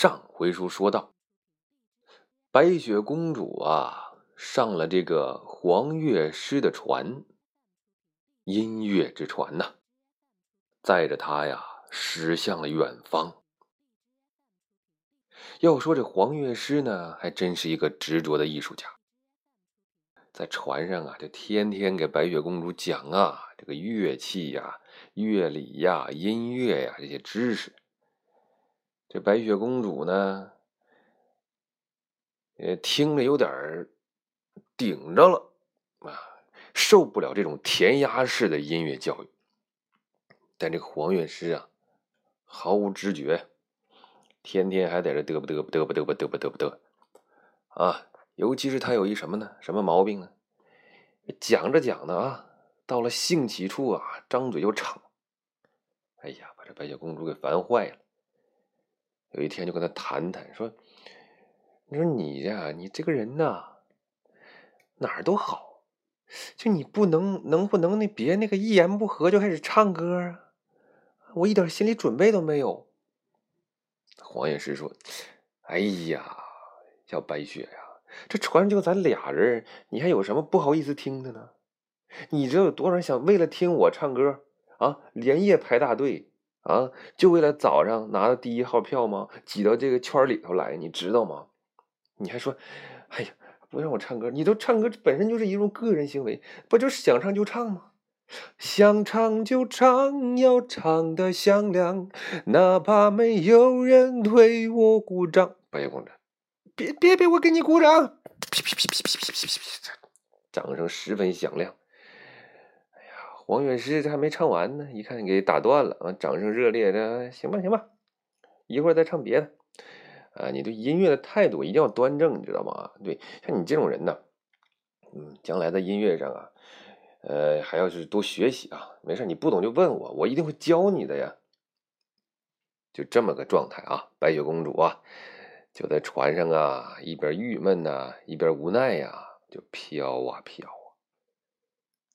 上回书说到，白雪公主啊上了这个黄乐师的船，音乐之船呐，载着她呀驶向了远方。要说这黄乐师呢，还真是一个执着的艺术家，在船上啊，就天天给白雪公主讲啊这个乐器呀、乐理呀、音乐呀这些知识。这白雪公主呢，也听着有点顶着了啊，受不了这种填鸭式的音乐教育。但这个黄乐师啊，毫无知觉，天天还在这嘚啵嘚啵嘚啵嘚啵嘚啵嘚啵嘚啊！尤其是他有一什么呢？什么毛病呢？讲着讲的啊，到了兴起处啊，张嘴就唱。哎呀，把这白雪公主给烦坏了。有一天就跟他谈谈，说：“你说你呀，你这个人呐，哪儿都好，就你不能能不能那别那个一言不合就开始唱歌啊？我一点心理准备都没有。”黄药师说：“哎呀，小白雪呀，这船上就咱俩人，你还有什么不好意思听的呢？你知道有多少人想为了听我唱歌啊，连夜排大队？”啊，就为了早上拿到第一号票吗？挤到这个圈里头来，你知道吗？你还说，哎呀，不让我唱歌，你都唱歌本身就是一种个人行为，不就是想唱就唱吗？想唱就唱，要唱的响亮，哪怕没有人为我鼓掌。白雪公主，别别别，我给你鼓掌！噼噼噼噼噼噼噼噼，掌声十分响亮。黄乐师这还没唱完呢，一看给打断了啊！掌声热烈的，行吧行吧，一会儿再唱别的啊！你对音乐的态度一定要端正，你知道吗？对，像你这种人呢，嗯，将来在音乐上啊，呃，还要是多学习啊。没事，你不懂就问我，我一定会教你的呀。就这么个状态啊，白雪公主啊，就在船上啊，一边郁闷呐，一边无奈呀，就飘啊飘。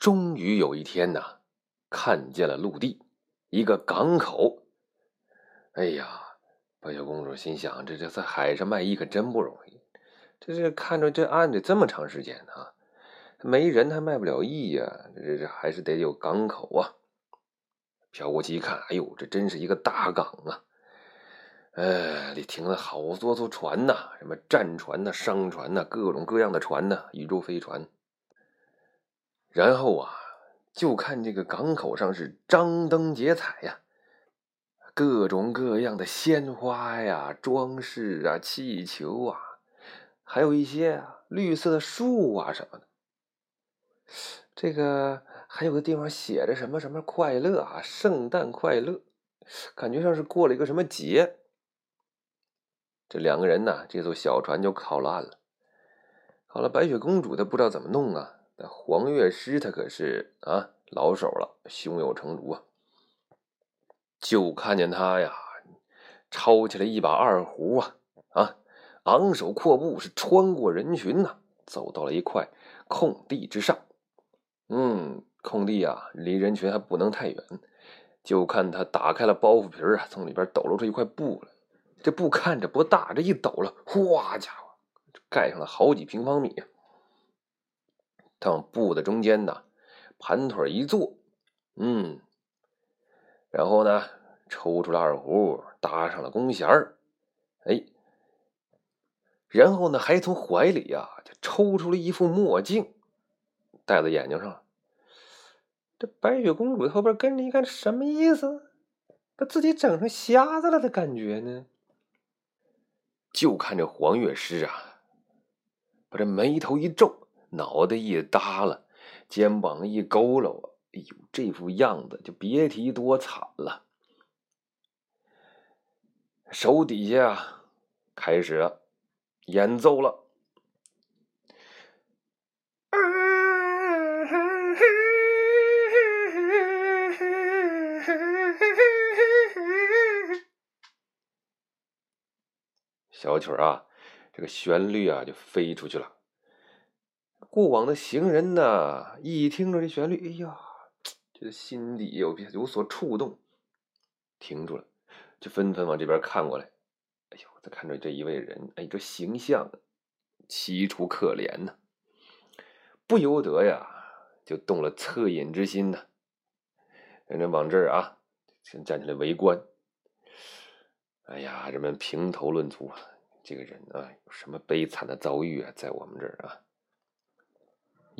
终于有一天呐，看见了陆地，一个港口。哎呀，白雪公主心想：这这在海上卖艺可真不容易。这这看着这岸得这么长时间啊，没人还卖不了艺呀。这这还是得有港口啊。飘过去一看，哎呦，这真是一个大港啊！哎，里停了好多艘船呐，什么战船呐、商船呐，各种各样的船呐，宇宙飞船。然后啊，就看这个港口上是张灯结彩呀，各种各样的鲜花呀、装饰啊、气球啊，还有一些绿色的树啊什么的。这个还有个地方写着什么什么快乐啊，圣诞快乐，感觉像是过了一个什么节。这两个人呢，这艘小船就靠了岸了。好了，白雪公主她不知道怎么弄啊。那黄月师他可是啊老手了，胸有成竹啊。就看见他呀，抄起来一把二胡啊啊，昂首阔步是穿过人群呐，走到了一块空地之上。嗯，空地啊，离人群还不能太远。就看他打开了包袱皮啊，从里边抖露出一块布来。这布看着不大，这一抖了，哗家伙，盖上了好几平方米。他往布的中间呢，盘腿一坐，嗯，然后呢，抽出了二胡，搭上了弓弦儿，哎，然后呢，还从怀里呀，就抽出了一副墨镜，戴在眼睛上。这白雪公主后边跟着一看，什么意思？把自己整成瞎子了的感觉呢？就看这黄乐师啊，把这眉头一皱。脑袋一耷拉，肩膀一佝偻！哎呦，这副样子就别提多惨了。手底下开始演奏了。小曲儿啊，这个旋律啊就飞出去了。过往的行人呢，一听着这旋律，哎呀，这心底有有所触动，停住了，就纷纷往这边看过来。哎呦，再看着这一位人，哎，这形象凄楚可怜呢，不由得呀，就动了恻隐之心呢。人往这儿啊，先站起来围观。哎呀，人们评头论足，这个人啊，有什么悲惨的遭遇啊，在我们这儿啊？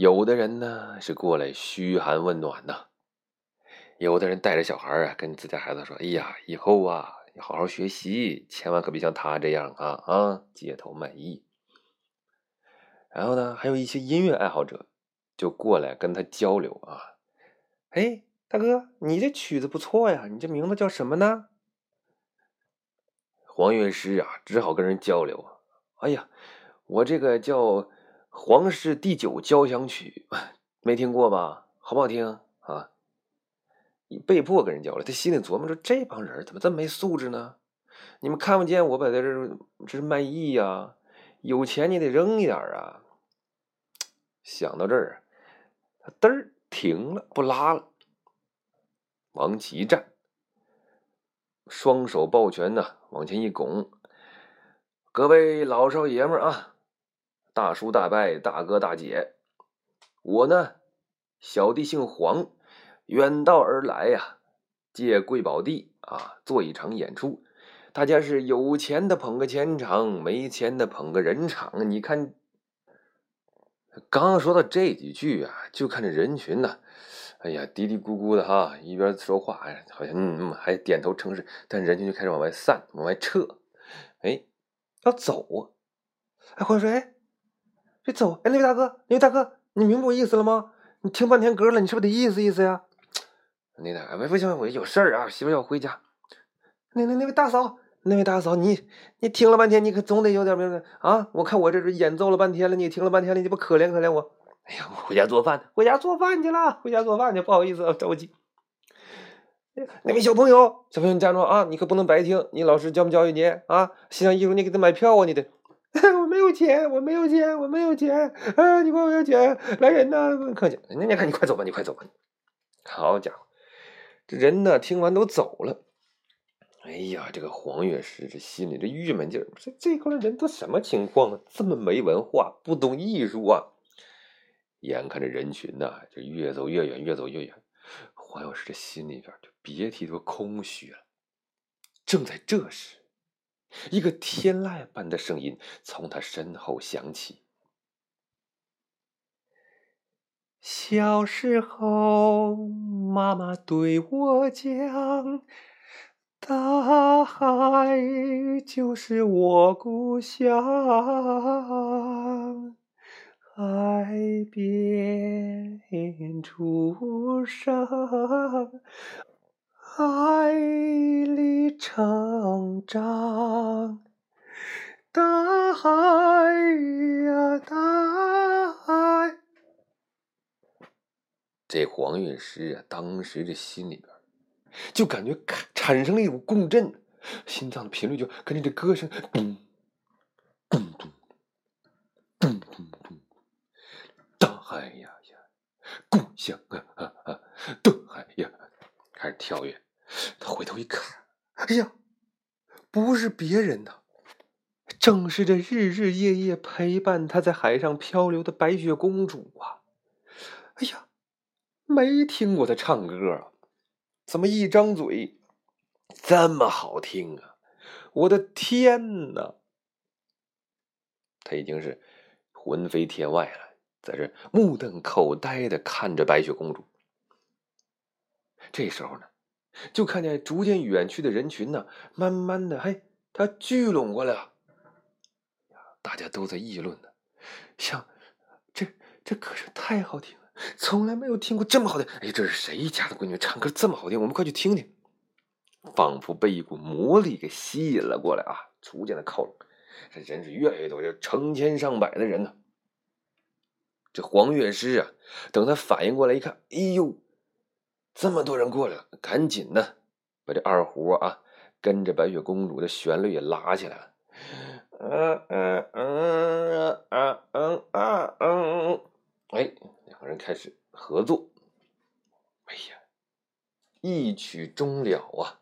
有的人呢是过来嘘寒问暖呐，有的人带着小孩啊，跟自家孩子说：“哎呀，以后啊。”你好好学习，千万可别像他这样啊啊，街头卖艺。然后呢，还有一些音乐爱好者就过来跟他交流啊。哎，大哥，你这曲子不错呀，你这名字叫什么呢？黄乐师啊，只好跟人交流啊。哎呀，我这个叫《皇室第九交响曲》，没听过吧？好不好听啊？被迫跟人交流，他心里琢磨着：这帮人怎么这么没素质呢？你们看不见我摆在这这是卖艺呀？有钱你得扔一点啊！想到这儿，他嘚儿停了，不拉了，王琦站，双手抱拳呐，往前一拱：“各位老少爷们儿啊，大叔大伯、大哥大姐，我呢，小弟姓黄。”远道而来呀，借贵宝地啊做一场演出，大家是有钱的捧个钱场，没钱的捧个人场。你看，刚说到这几句啊，就看这人群呢，哎呀嘀嘀咕咕的哈，一边说话，哎，好像嗯嗯还点头称是，但人群就开始往外散，往外撤，哎，要走啊！哎，黄水，别走！哎，那位大哥，那位大哥，你明白我意思了吗？你听半天歌了，你是不是得意思意思呀？那那不不行，我有事儿啊，媳妇要回家。那那那位大嫂，那位大嫂，你你听了半天，你可总得有点明白啊！我看我这是演奏了半天了，你听了半天了，你不可怜可怜我？哎呀，我回家做饭，回家做饭去了，回家做饭去，不好意思，啊着急。那位小朋友，小朋友你站住啊！你可不能白听，你老师教没教育你啊？欣赏艺术你给他买票啊，你得。我没有钱，我没有钱，我没有钱啊！你管我要钱，来人呐！客气，那你看你快走吧，你快走吧。好家伙！这人呢，听完都走了。哎呀，这个黄乐师这心里这郁闷劲儿，这这块人都什么情况啊？这么没文化，不懂艺术啊！眼看着人群呐，就越走越远，越走越远。黄药师这心里边就别提多空虚了。正在这时，一个天籁般的声音从他身后响起。小时候，妈妈对我讲，大海就是我故乡，海边出生，海里成长，大海呀，大海。这黄韵诗啊，当时这心里边就感觉产生了一种共振，心脏的频率就跟着这歌声咚咚咚咚咚咚，大海呀呀，故乡啊啊啊，咚，开始跳跃。他回头一看，哎呀，不是别人呐，正是这日日夜夜陪伴他在海上漂流的白雪公主啊！哎呀！没听过他唱歌啊，怎么一张嘴这么好听啊？我的天哪！他已经是魂飞天外了，在这目瞪口呆的看着白雪公主。这时候呢，就看见逐渐远去的人群呢，慢慢的，嘿，他聚拢过来了。大家都在议论呢，像这这歌声太好听了。从来没有听过这么好听！哎，这是谁家的闺女唱歌这么好听？我们快去听听。仿佛被一股魔力给吸引了过来啊！逐渐的靠拢，这人是越来越多，就成千上百的人呢。这黄乐师啊，等他反应过来一看，哎呦，这么多人过来了，赶紧呢，把这二胡啊，跟着白雪公主的旋律也拉起来了。嗯嗯嗯嗯嗯嗯嗯，哎。两个人开始合作，哎呀，一曲终了啊！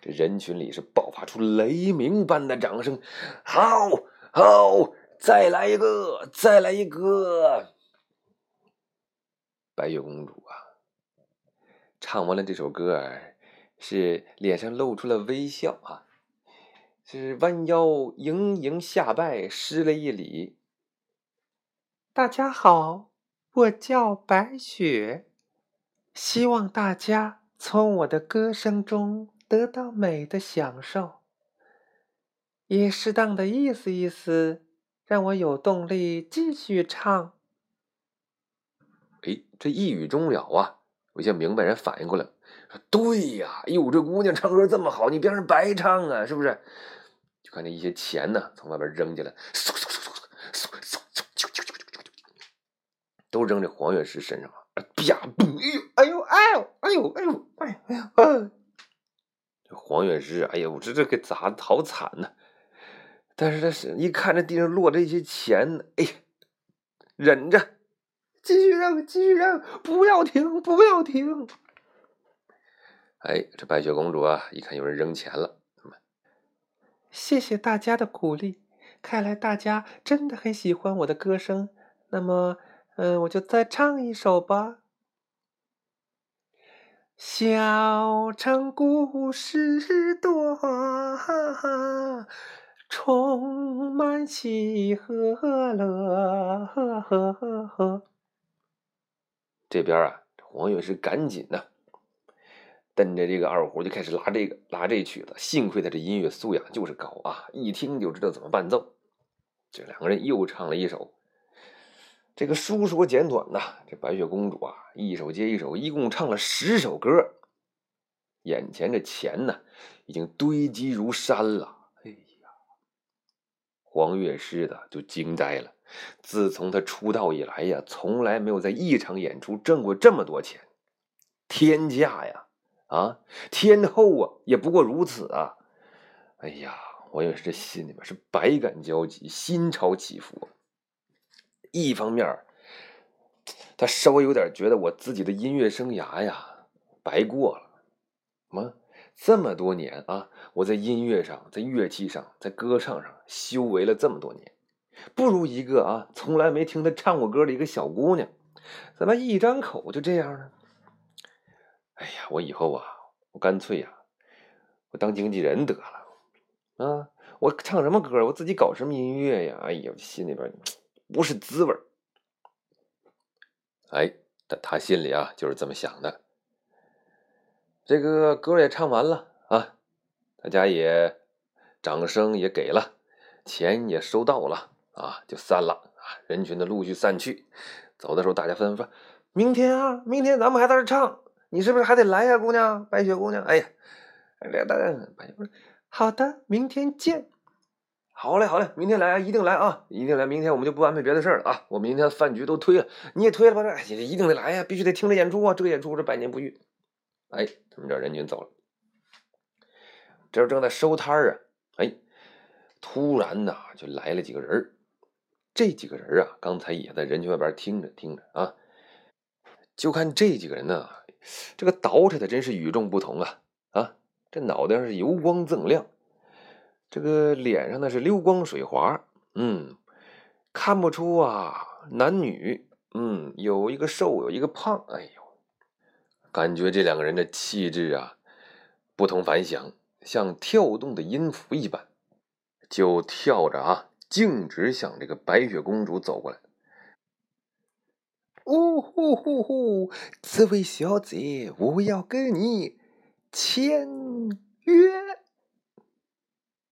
这人群里是爆发出雷鸣般的掌声。好，好，再来一个，再来一个！白雪公主，唱完了这首歌儿，是脸上露出了微笑啊，是弯腰盈盈下拜，施了一礼。大家好，我叫白雪，希望大家。从我的歌声中得到美的享受，也适当的意思意思，让我有动力继续唱。哎，这一语中了啊！有些明白人反应过来说，对呀，哎呦，这姑娘唱歌这么好，你别让人白唱啊，是不是？就看见一些钱呢，从外边扔进来，嗖嗖嗖嗖嗖嗖嗖，啾啾啾啾啾啾。都扔这黄月石身上了，啪，噗，哎呦哎呦哎呦哎呦哎呦哎呦，这黄月石，哎呦，我这这给砸的好惨呐。但是他是一看这地上落这些钱，哎呀，忍着。继续扔，继续扔，不要停，不要停！哎，这白雪公主啊，一看有人扔钱了，谢谢大家的鼓励，看来大家真的很喜欢我的歌声。那么。嗯，我就再唱一首吧。小城故事多，充满喜和乐。这边啊，黄月是赶紧呢，瞪着这个二胡就开始拉这个拉这曲子。幸亏他这音乐素养就是高啊，一听就知道怎么伴奏。这两个人又唱了一首。这个书说简短呐，这白雪公主啊，一首接一首，一共唱了十首歌。眼前这钱呢，已经堆积如山了。哎呀，黄乐师的就惊呆了。自从他出道以来呀，从来没有在一场演出挣过这么多钱，天价呀！啊，天后啊，也不过如此啊！哎呀，我也是这心里面是百感交集，心潮起伏。一方面，他稍微有点觉得我自己的音乐生涯呀白过了。么这么多年啊，我在音乐上、在乐器上、在歌唱上修为了这么多年，不如一个啊从来没听他唱过歌的一个小姑娘，怎么一张口就这样呢？哎呀，我以后啊，我干脆呀，我当经纪人得了。啊，我唱什么歌，我自己搞什么音乐呀？哎呀，心里边。不是滋味哎，但他心里啊就是这么想的。这个歌也唱完了啊，大家也掌声也给了，钱也收到了啊，就散了啊。人群的陆续散去，走的时候大家纷纷说：“明天啊，明天咱们还在这唱，你是不是还得来呀，姑娘，白雪姑娘？”哎呀，大家白雪：“好的，明天见。”好嘞，好嘞，明天来啊，一定来啊，一定来！明天我们就不安排别的事儿了啊，我明天饭局都推了，你也推了吧？这一定得来呀，必须得听这演出啊！这个演出是百年不遇。哎，他们这人群走了，这时候正在收摊儿啊，哎，突然呐，就来了几个人这几个人啊，刚才也在人群外边听着听着啊，就看这几个人呢，这个捯饬的真是与众不同啊啊，这脑袋上是油光锃亮。这个脸上呢是溜光水滑，嗯，看不出啊男女，嗯，有一个瘦，有一个胖，哎呦，感觉这两个人的气质啊不同凡响，像跳动的音符一般，就跳着啊，径直向这个白雪公主走过来。呜呼呼呼，这位小姐，我要跟你签约。